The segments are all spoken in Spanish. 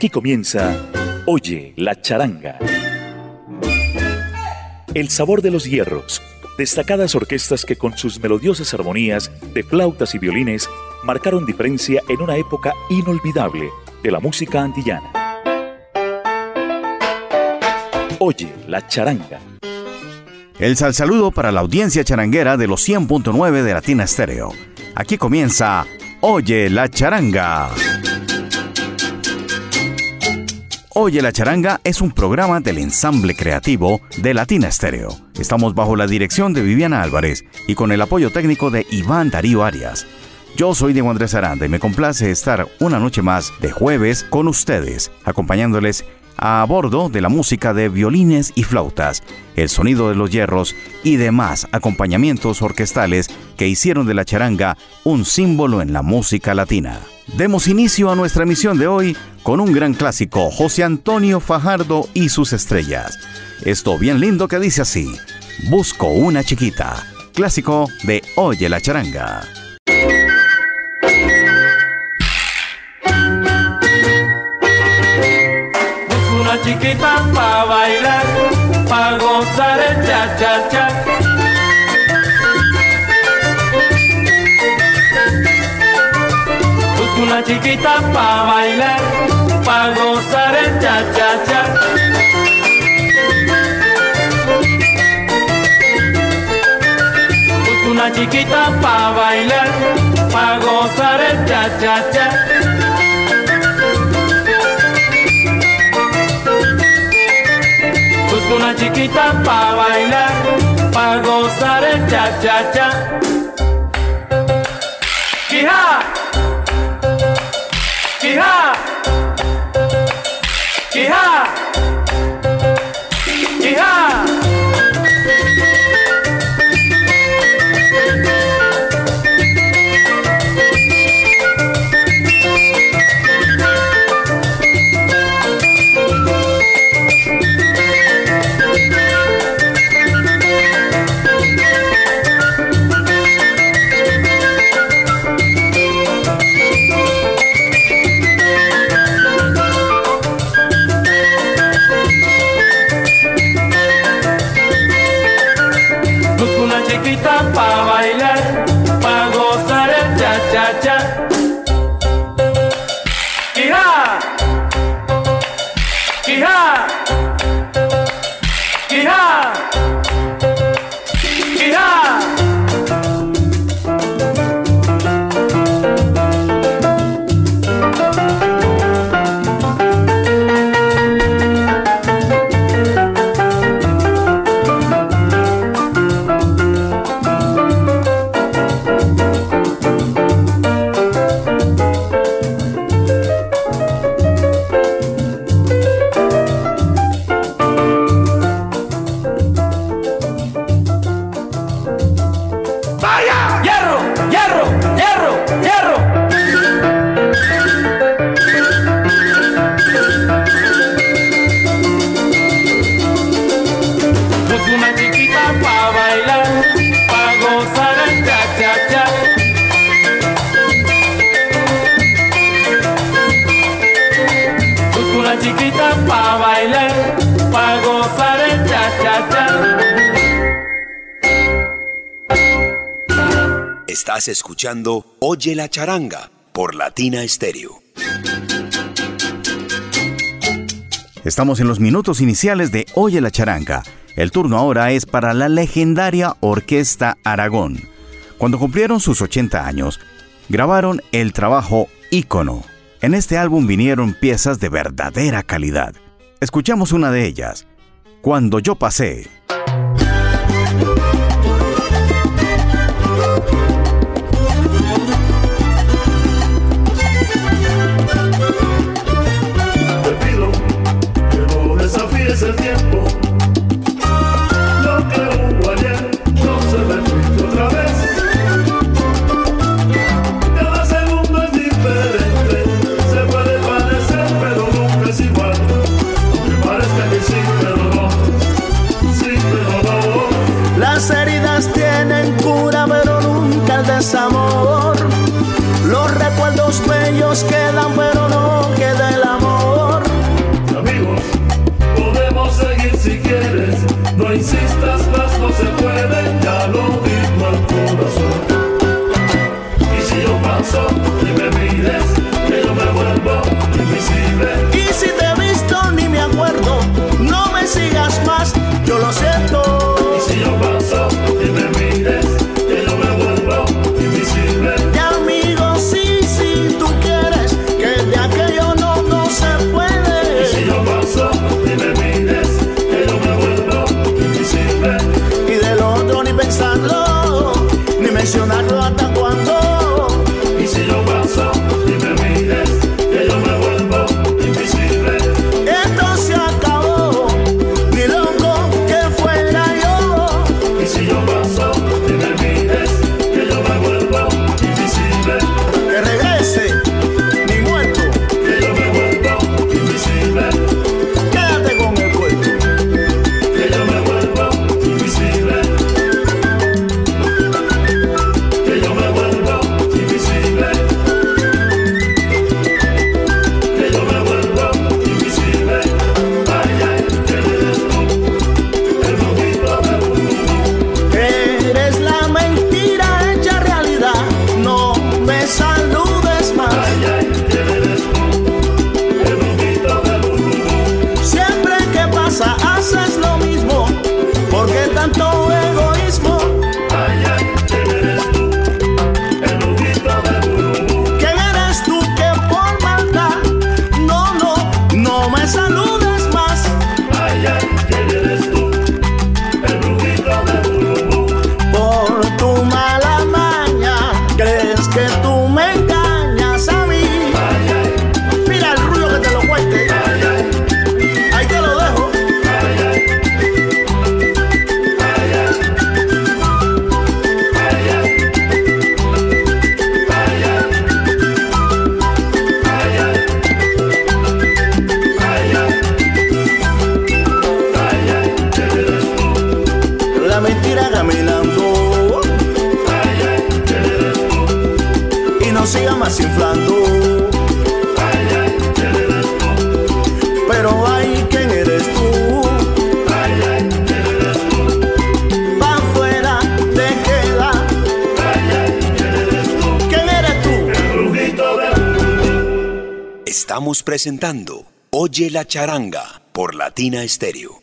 Aquí comienza Oye la charanga. El sabor de los hierros. Destacadas orquestas que con sus melodiosas armonías de flautas y violines marcaron diferencia en una época inolvidable de la música antillana. Oye la charanga. El sal saludo para la audiencia charanguera de los 100.9 de Latina Estéreo. Aquí comienza Oye la charanga. Oye la charanga es un programa del ensamble creativo de Latina Estéreo. Estamos bajo la dirección de Viviana Álvarez y con el apoyo técnico de Iván Darío Arias. Yo soy Diego Andrés Aranda y me complace estar una noche más de jueves con ustedes, acompañándoles a bordo de la música de violines y flautas, el sonido de los hierros y demás acompañamientos orquestales que hicieron de la charanga un símbolo en la música latina. Demos inicio a nuestra emisión de hoy con un gran clásico, José Antonio Fajardo y sus estrellas. Esto bien lindo que dice así, Busco una chiquita, clásico de Oye la charanga. Chiquita pa' bailar, pa' gozar el cha-cha-cha. Busco una chiquita pa' bailar, pa' gozar el cha-cha-cha. Busco una chiquita pa' bailar, pa' gozar el cha-cha-cha. Chiquita pa' bailar, pa' gozar el cha-cha-cha. Escuchando Oye la charanga por Latina Stereo. Estamos en los minutos iniciales de Oye la charanga. El turno ahora es para la legendaria Orquesta Aragón. Cuando cumplieron sus 80 años, grabaron el trabajo Ícono. En este álbum vinieron piezas de verdadera calidad. Escuchamos una de ellas, Cuando yo pasé. aplauso y me pides presentando Oye la charanga por Latina Stereo.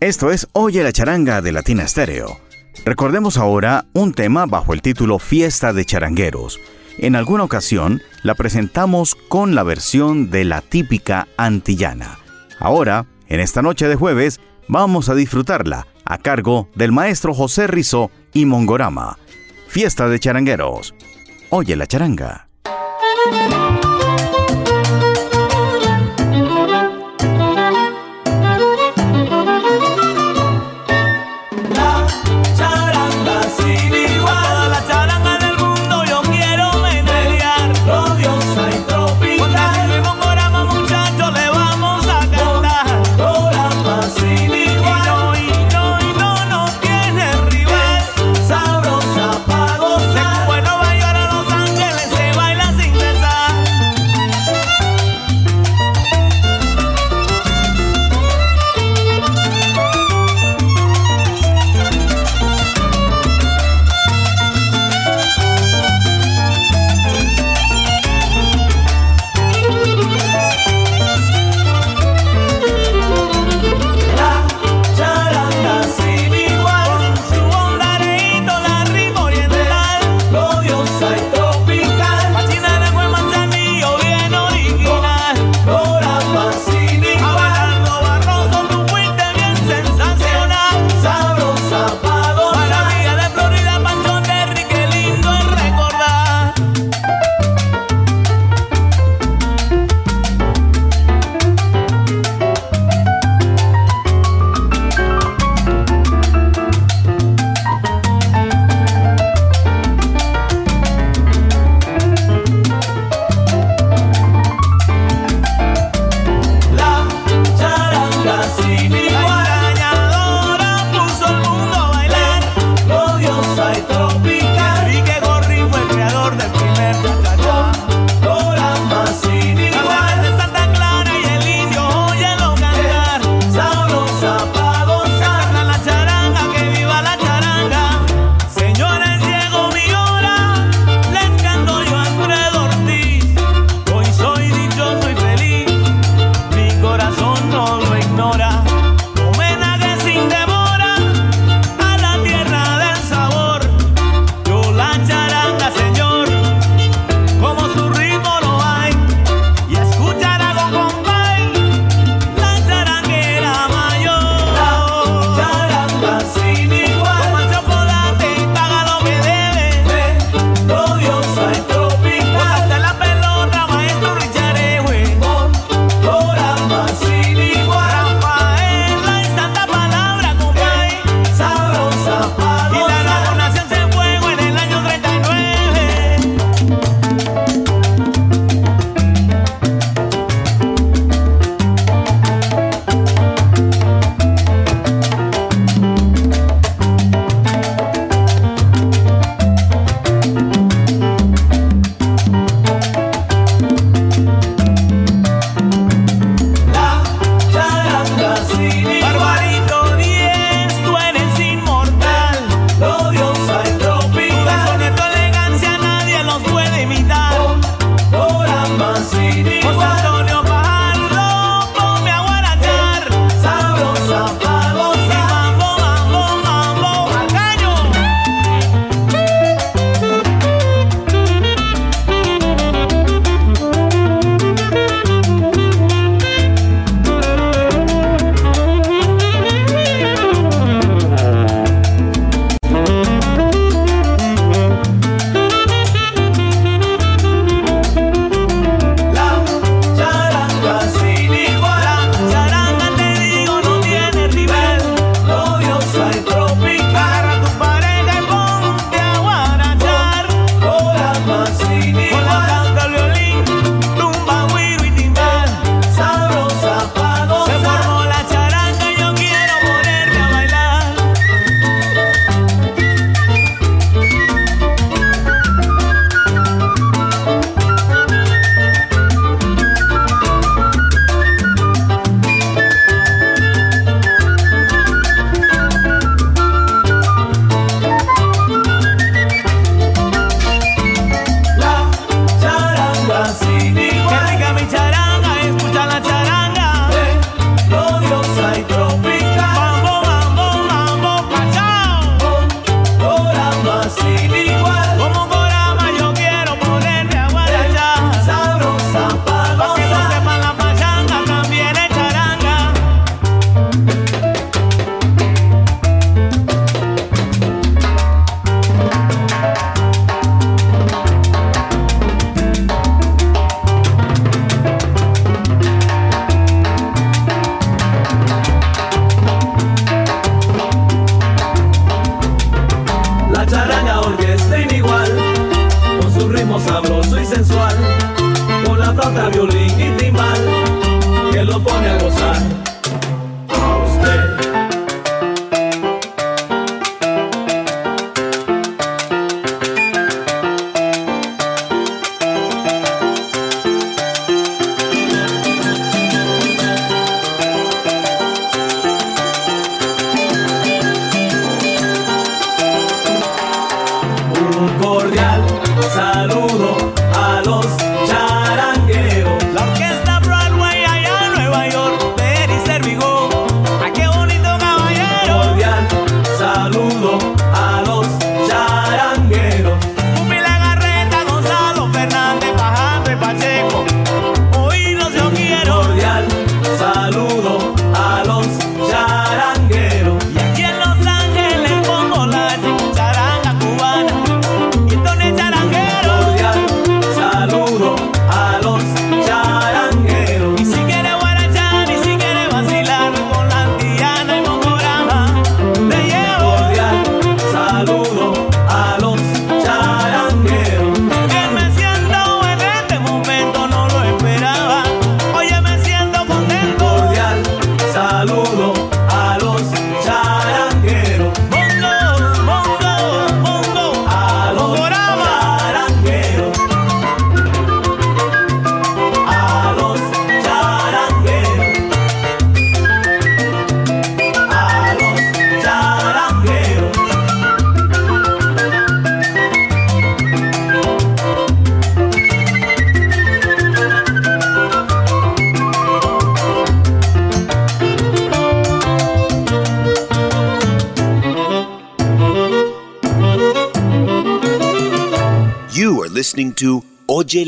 Esto es Oye la charanga de Latina Stereo. Recordemos ahora un tema bajo el título Fiesta de Charangueros. En alguna ocasión la presentamos con la versión de la típica antillana. Ahora, en esta noche de jueves, vamos a disfrutarla a cargo del maestro José Rizzo y Mongorama. Fiesta de Charangueros. Oye la charanga. thank you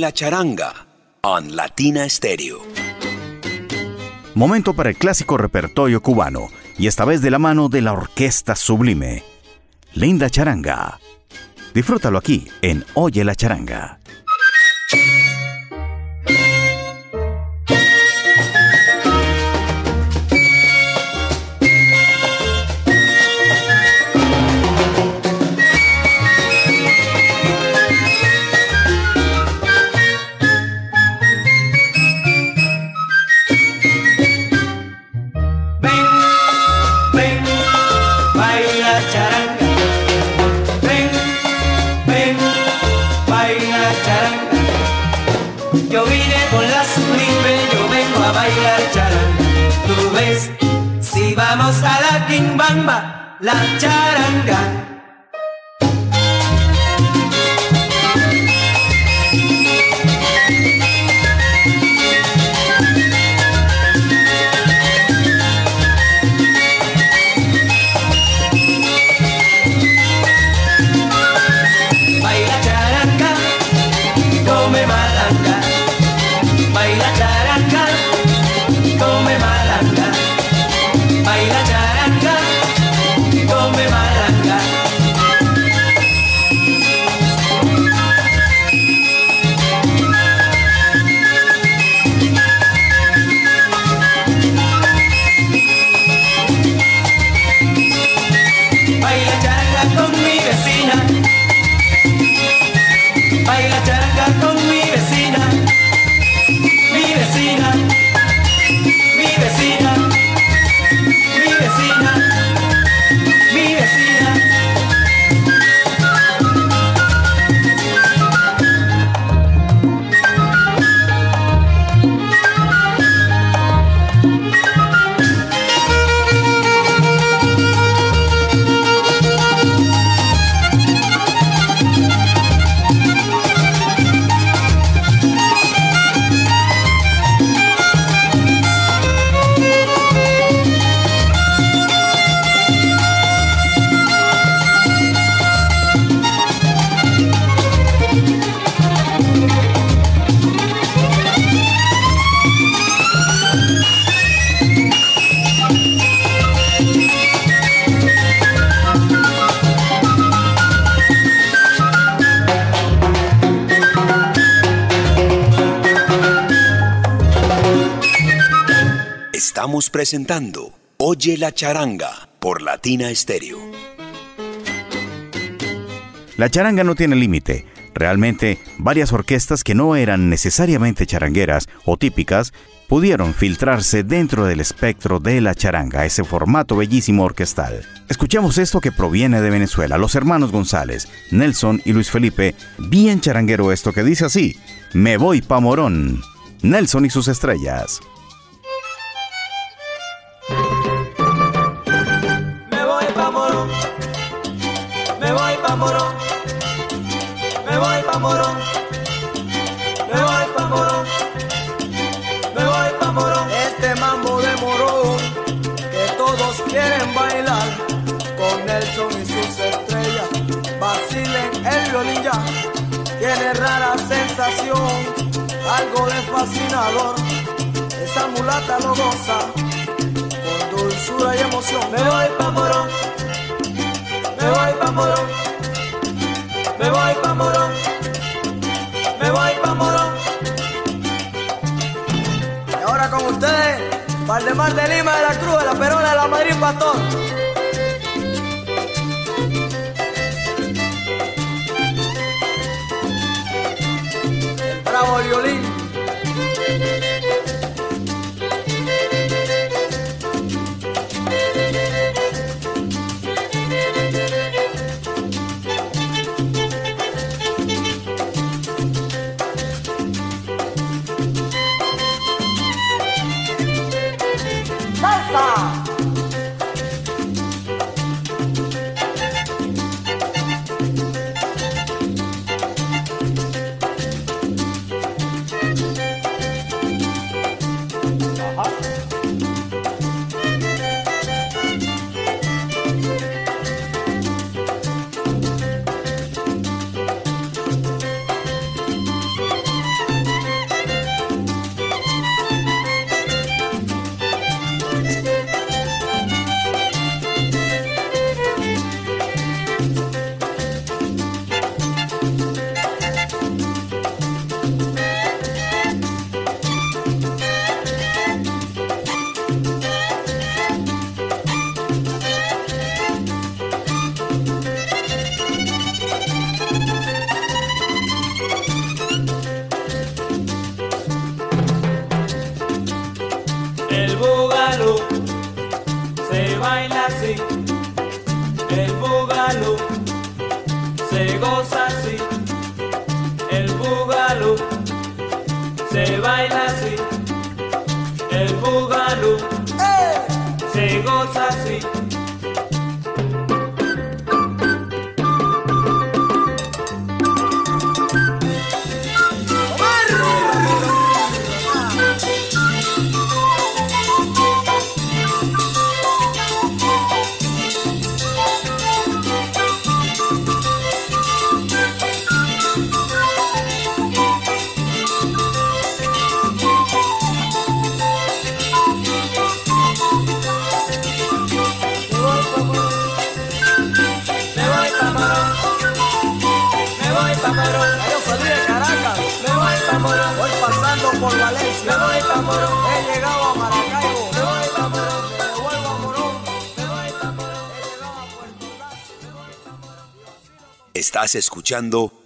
la Charanga on Latina Stereo. Momento para el clásico repertorio cubano, y esta vez de la mano de la Orquesta Sublime. Linda Charanga. Disfrútalo aquí en Oye la Charanga. La charanga. Presentando Oye la charanga por Latina Stereo. La charanga no tiene límite. Realmente, varias orquestas que no eran necesariamente charangueras o típicas pudieron filtrarse dentro del espectro de la charanga, ese formato bellísimo orquestal. Escuchemos esto que proviene de Venezuela, los hermanos González, Nelson y Luis Felipe, bien charanguero esto que dice así, me voy pa' Morón, Nelson y sus estrellas. Nelson y sus estrellas. Vacilen el violín ya, tiene rara sensación, algo de fascinador. Esa mulata lo goza con dulzura y emoción. Me voy pa' Morón, me voy pa' Morón, me voy pa' Morón, me voy pa' Morón. Y ahora con ustedes, Valdemar de Lima de la Cruz, de la Perona de la Madrid Pastor. Charlie.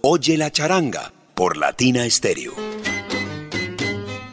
Oye la charanga por Latina Stereo.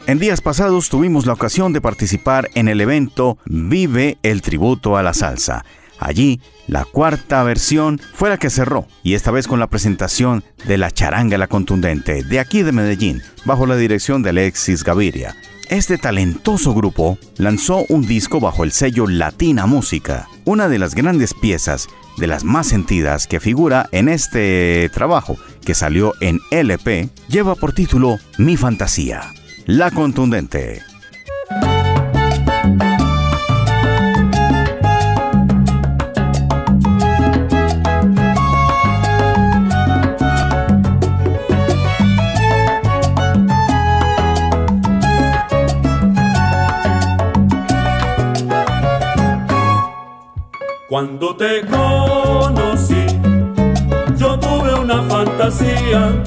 En días pasados tuvimos la ocasión de participar en el evento Vive el Tributo a la Salsa. Allí, la cuarta versión fue la que cerró, y esta vez con la presentación de La Charanga La Contundente, de aquí de Medellín, bajo la dirección de Alexis Gaviria. Este talentoso grupo lanzó un disco bajo el sello Latina Música, una de las grandes piezas, de las más sentidas que figura en este trabajo, que salió en LP, lleva por título Mi Fantasía. La Contundente. Cuando te conocí, yo tuve una fantasía,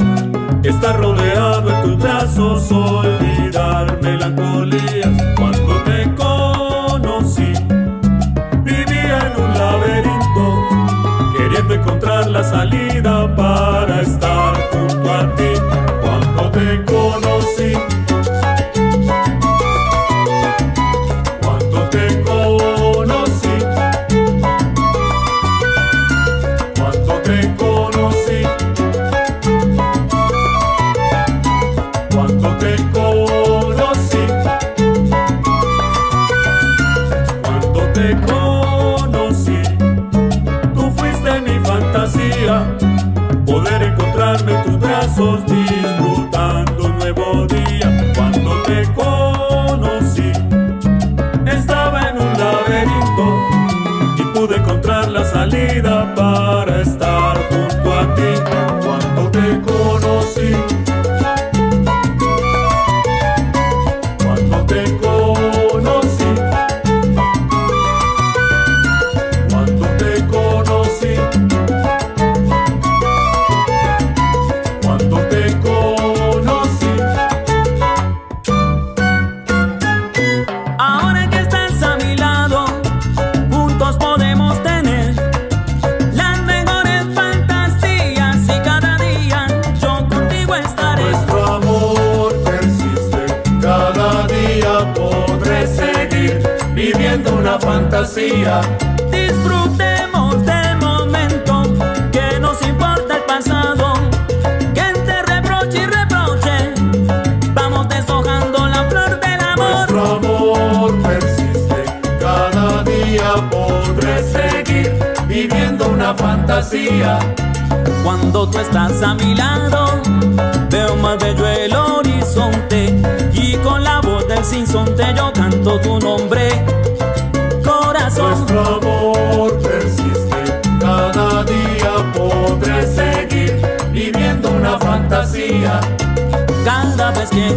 estar rodeado en tus brazos, olvidar melancolías. Cuando te conocí, vivía en un laberinto, queriendo encontrar la salida para estar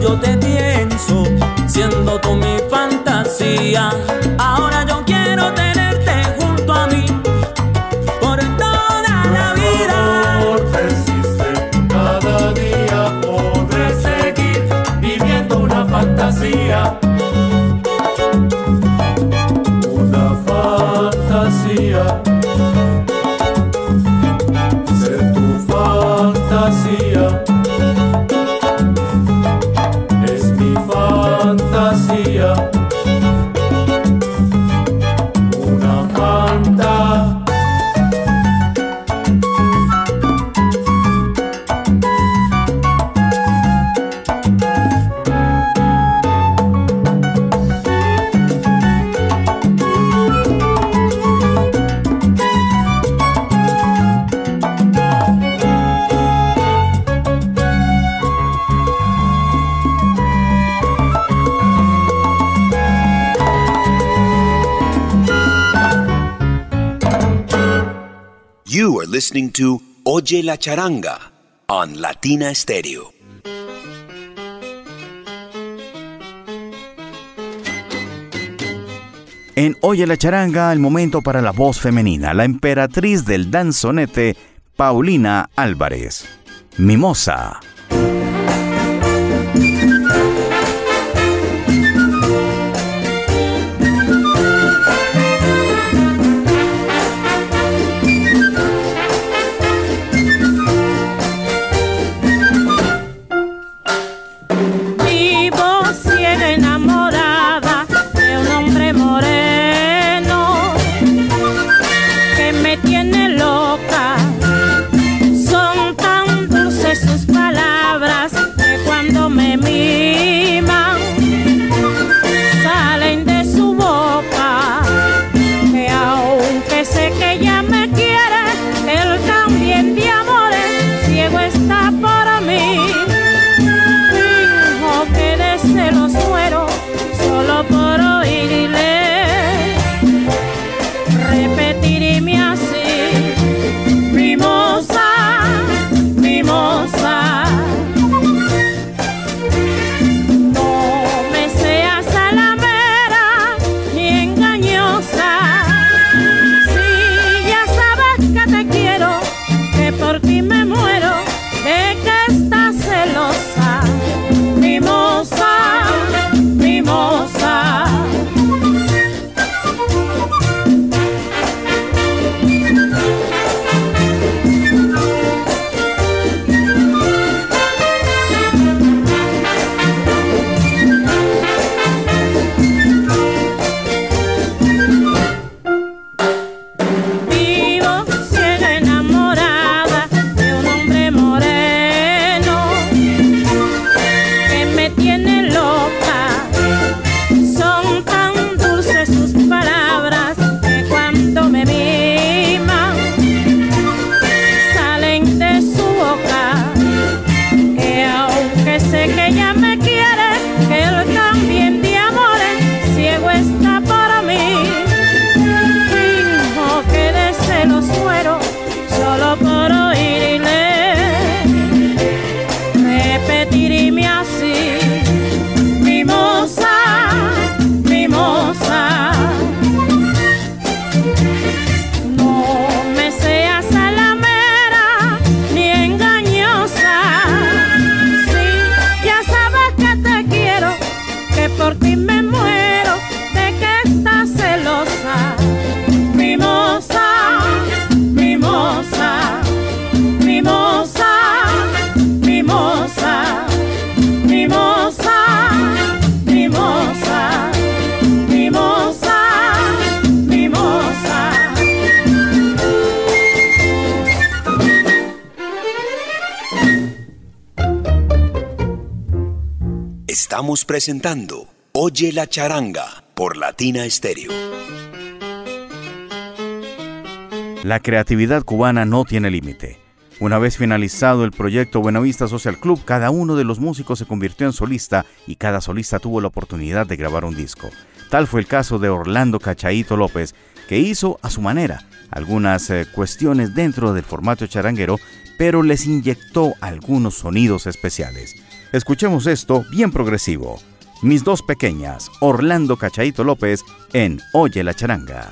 yo te to Oye la Charanga on Latina Stereo. En Oye la Charanga, el momento para la voz femenina, la emperatriz del danzonete, Paulina Álvarez. Mimosa. cái presentando Oye la charanga por Latina Stereo. La creatividad cubana no tiene límite. Una vez finalizado el proyecto Buenavista Social Club, cada uno de los músicos se convirtió en solista y cada solista tuvo la oportunidad de grabar un disco. Tal fue el caso de Orlando Cachaito López, que hizo a su manera algunas eh, cuestiones dentro del formato charanguero, pero les inyectó algunos sonidos especiales. Escuchemos esto bien progresivo. Mis dos pequeñas, Orlando Cachaito López en Oye la charanga.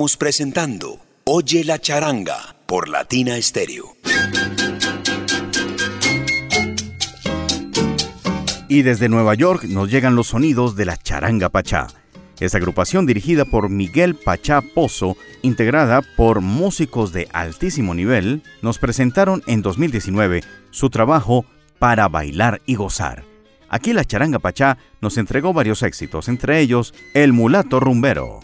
Presentando Oye la charanga por Latina Stereo. Y desde Nueva York nos llegan los sonidos de la Charanga Pachá. Esta agrupación dirigida por Miguel Pachá Pozo, integrada por músicos de altísimo nivel, nos presentaron en 2019 su trabajo Para bailar y gozar. Aquí la Charanga Pachá nos entregó varios éxitos, entre ellos el mulato rumbero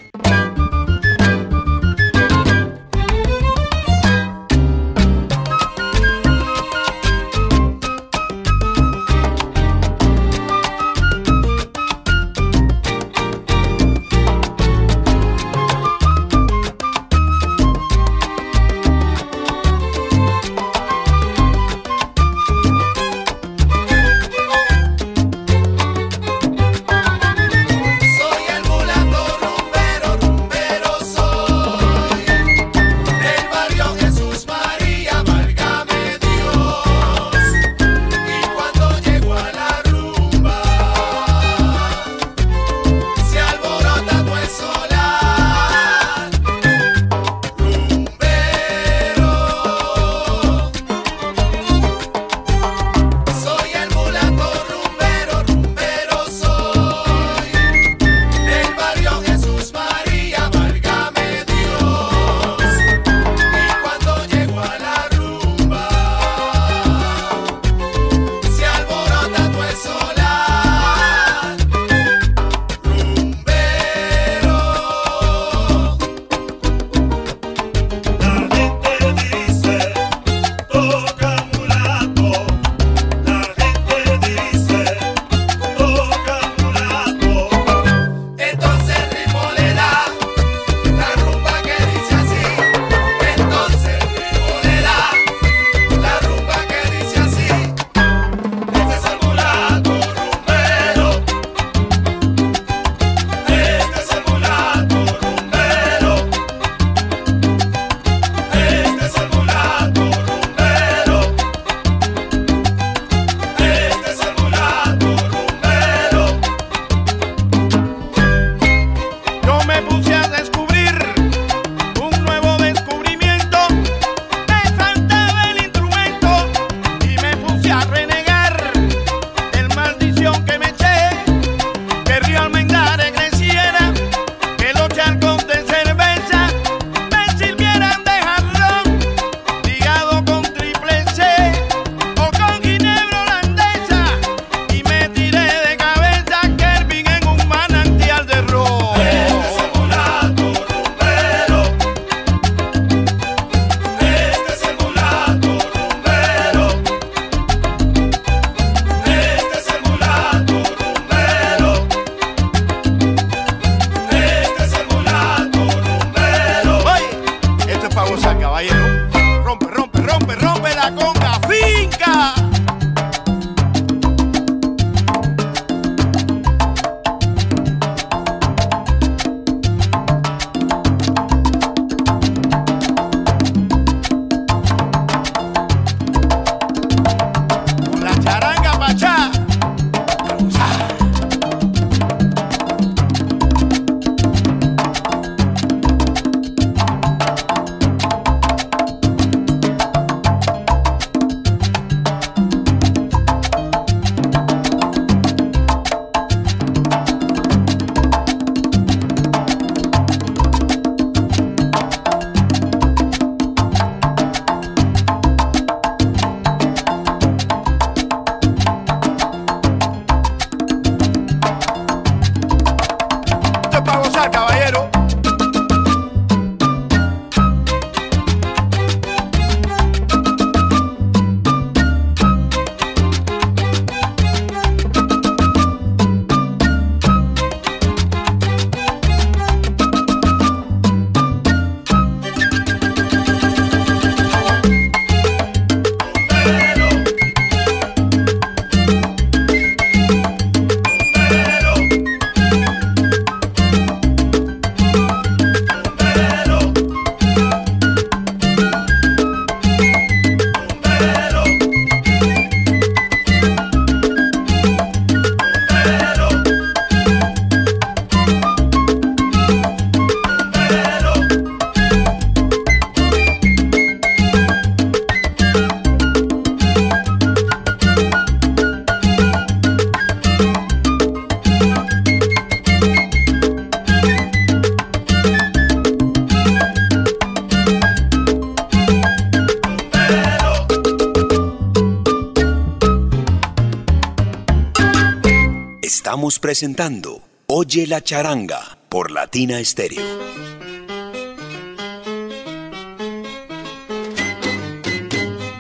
presentando Oye la charanga por Latina Stereo.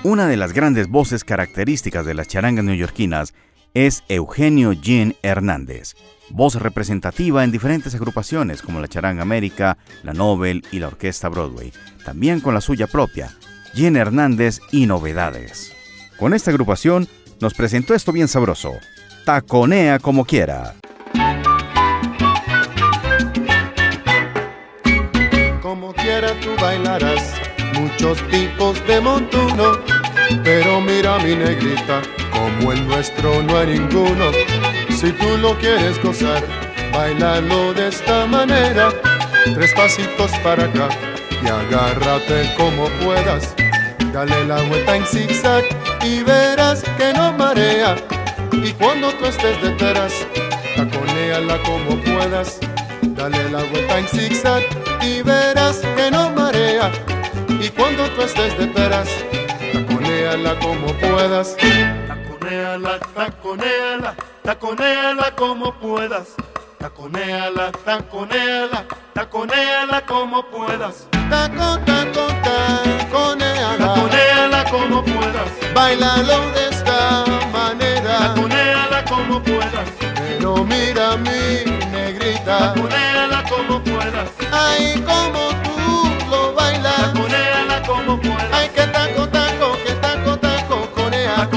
Una de las grandes voces características de las charangas neoyorquinas es Eugenio Jean Hernández, voz representativa en diferentes agrupaciones como la Charanga América, la Nobel y la Orquesta Broadway, también con la suya propia, Jean Hernández y Novedades. Con esta agrupación nos presentó esto bien sabroso, Taconea como quiera. Como quiera tú bailarás muchos tipos de montuno, pero mira mi negrita, como el nuestro no hay ninguno. Si tú lo quieres gozar, bailalo de esta manera, tres pasitos para acá y agárrate como puedas. Dale la vuelta en zigzag y verás que no marea. Y cuando tú estés detrás, taconéala como puedas. Dale la vuelta en zigzag y verás que no marea. Y cuando tú estés detrás, taconéala como puedas. Taconéala, taconéala, taconéala como puedas. Taconéala, taconéala, taconéala como puedas. Taco, taco, taconéala. Taconéala como puedas. Bailalo de esta manera. Taconéala como puedas. Pero mira mi Taconéala como puedas. Ay, como tú lo bailas. Taconéala como puedas. Ay, que taco, taco, que taco, taco, conea.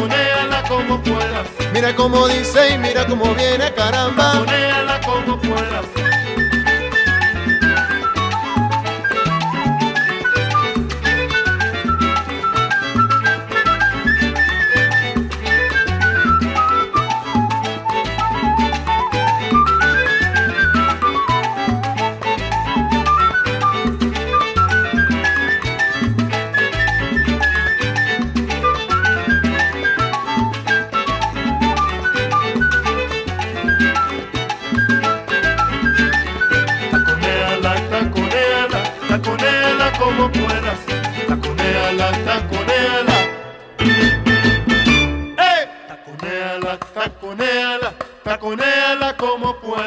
Como puedas. Mira cómo dice y mira cómo viene, caramba.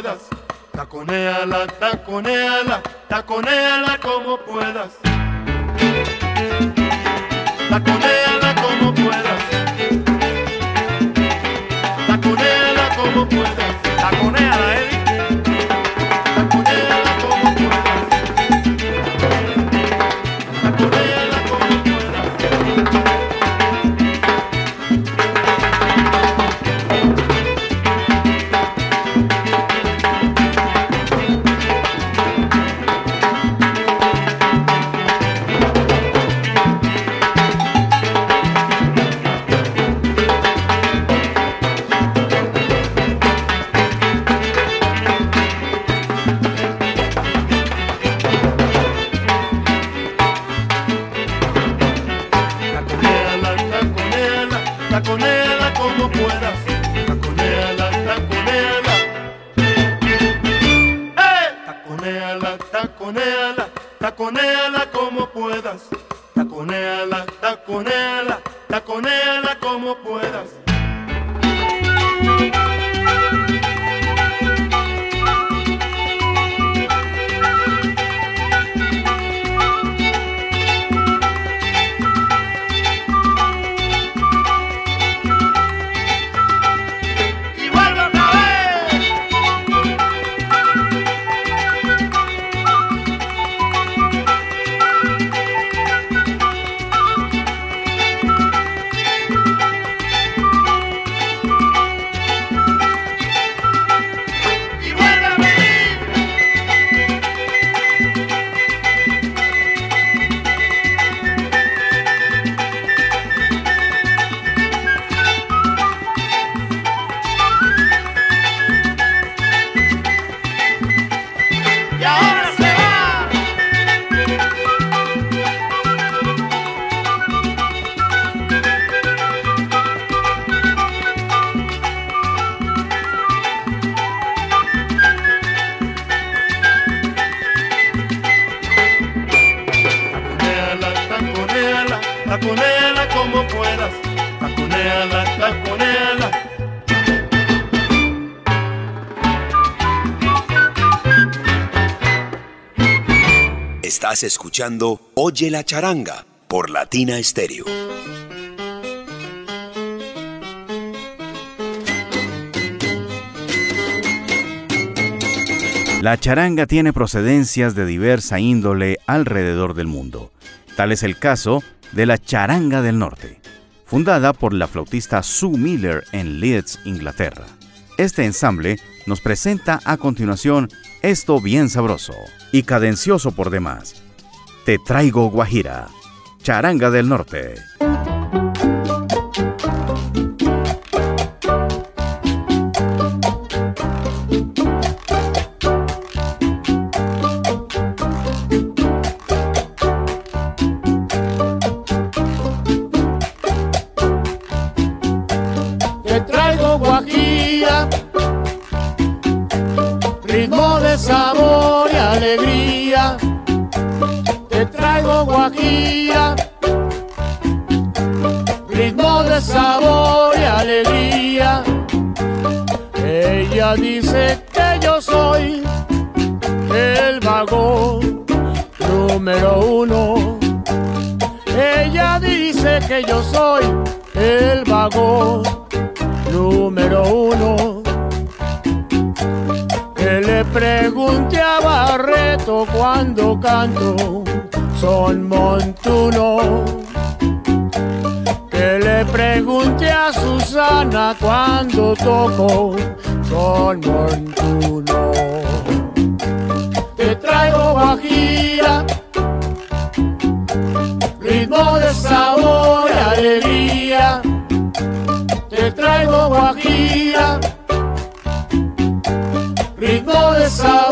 Puedas. Taconéala, taconéala, taconéala como puedas. Taconéala como puedas. Taconéala como puedas. Taconéala, Eddie. Estás escuchando Oye la charanga por Latina Stereo. La charanga tiene procedencias de diversa índole alrededor del mundo. Tal es el caso de la Charanga del Norte, fundada por la flautista Sue Miller en Leeds, Inglaterra. Este ensamble nos presenta a continuación esto bien sabroso y cadencioso por demás. Te traigo Guajira, Charanga del Norte. Ella dice que yo soy el vagón número uno. Ella dice que yo soy el vagón número uno. Que le pregunte a Barreto cuando canto son montuno. Que le pregunte a Susana cuando toco son montuno. Te traigo guajira, ritmo de sabor y alegría te traigo guajira, ritmo de sabor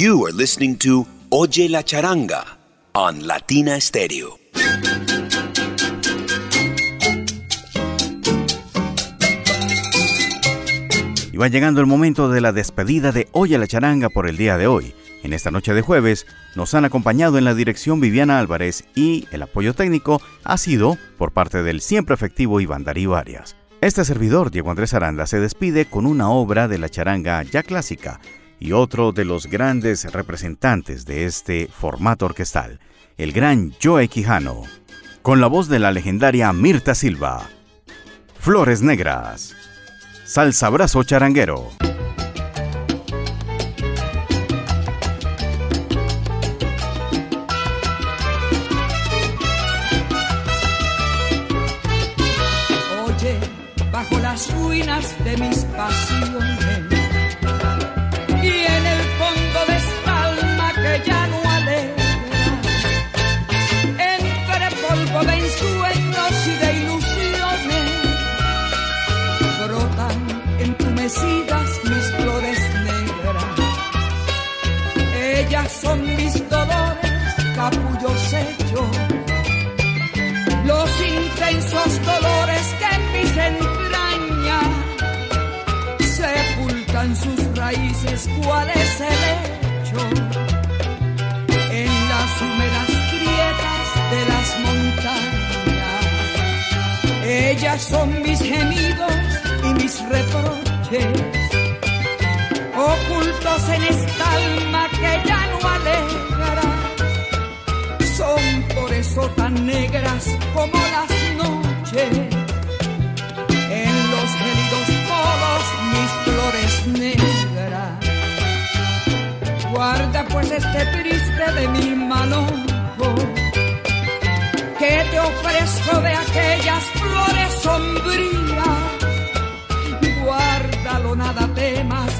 You are listening to Oye la Charanga on Latina Stereo. Y va llegando el momento de la despedida de Oye la Charanga por el día de hoy. En esta noche de jueves nos han acompañado en la dirección Viviana Álvarez y el apoyo técnico ha sido por parte del siempre efectivo Iván Darío Arias. Este servidor, Diego Andrés Aranda, se despide con una obra de la charanga ya clásica y otro de los grandes representantes de este formato orquestal, el gran Joe Quijano, con la voz de la legendaria Mirta Silva. Flores Negras. Salsa Brazo Charanguero. Oye, bajo las ruinas de mis pasiones Son mis gemidos y mis reproches, ocultos en esta alma que ya no alegra son por eso tan negras como las noches. En los gélidos polos mis flores negras. Guarda pues este triste de mi manojo te ofrezco de aquellas flores sombrías. Guárdalo, nada temas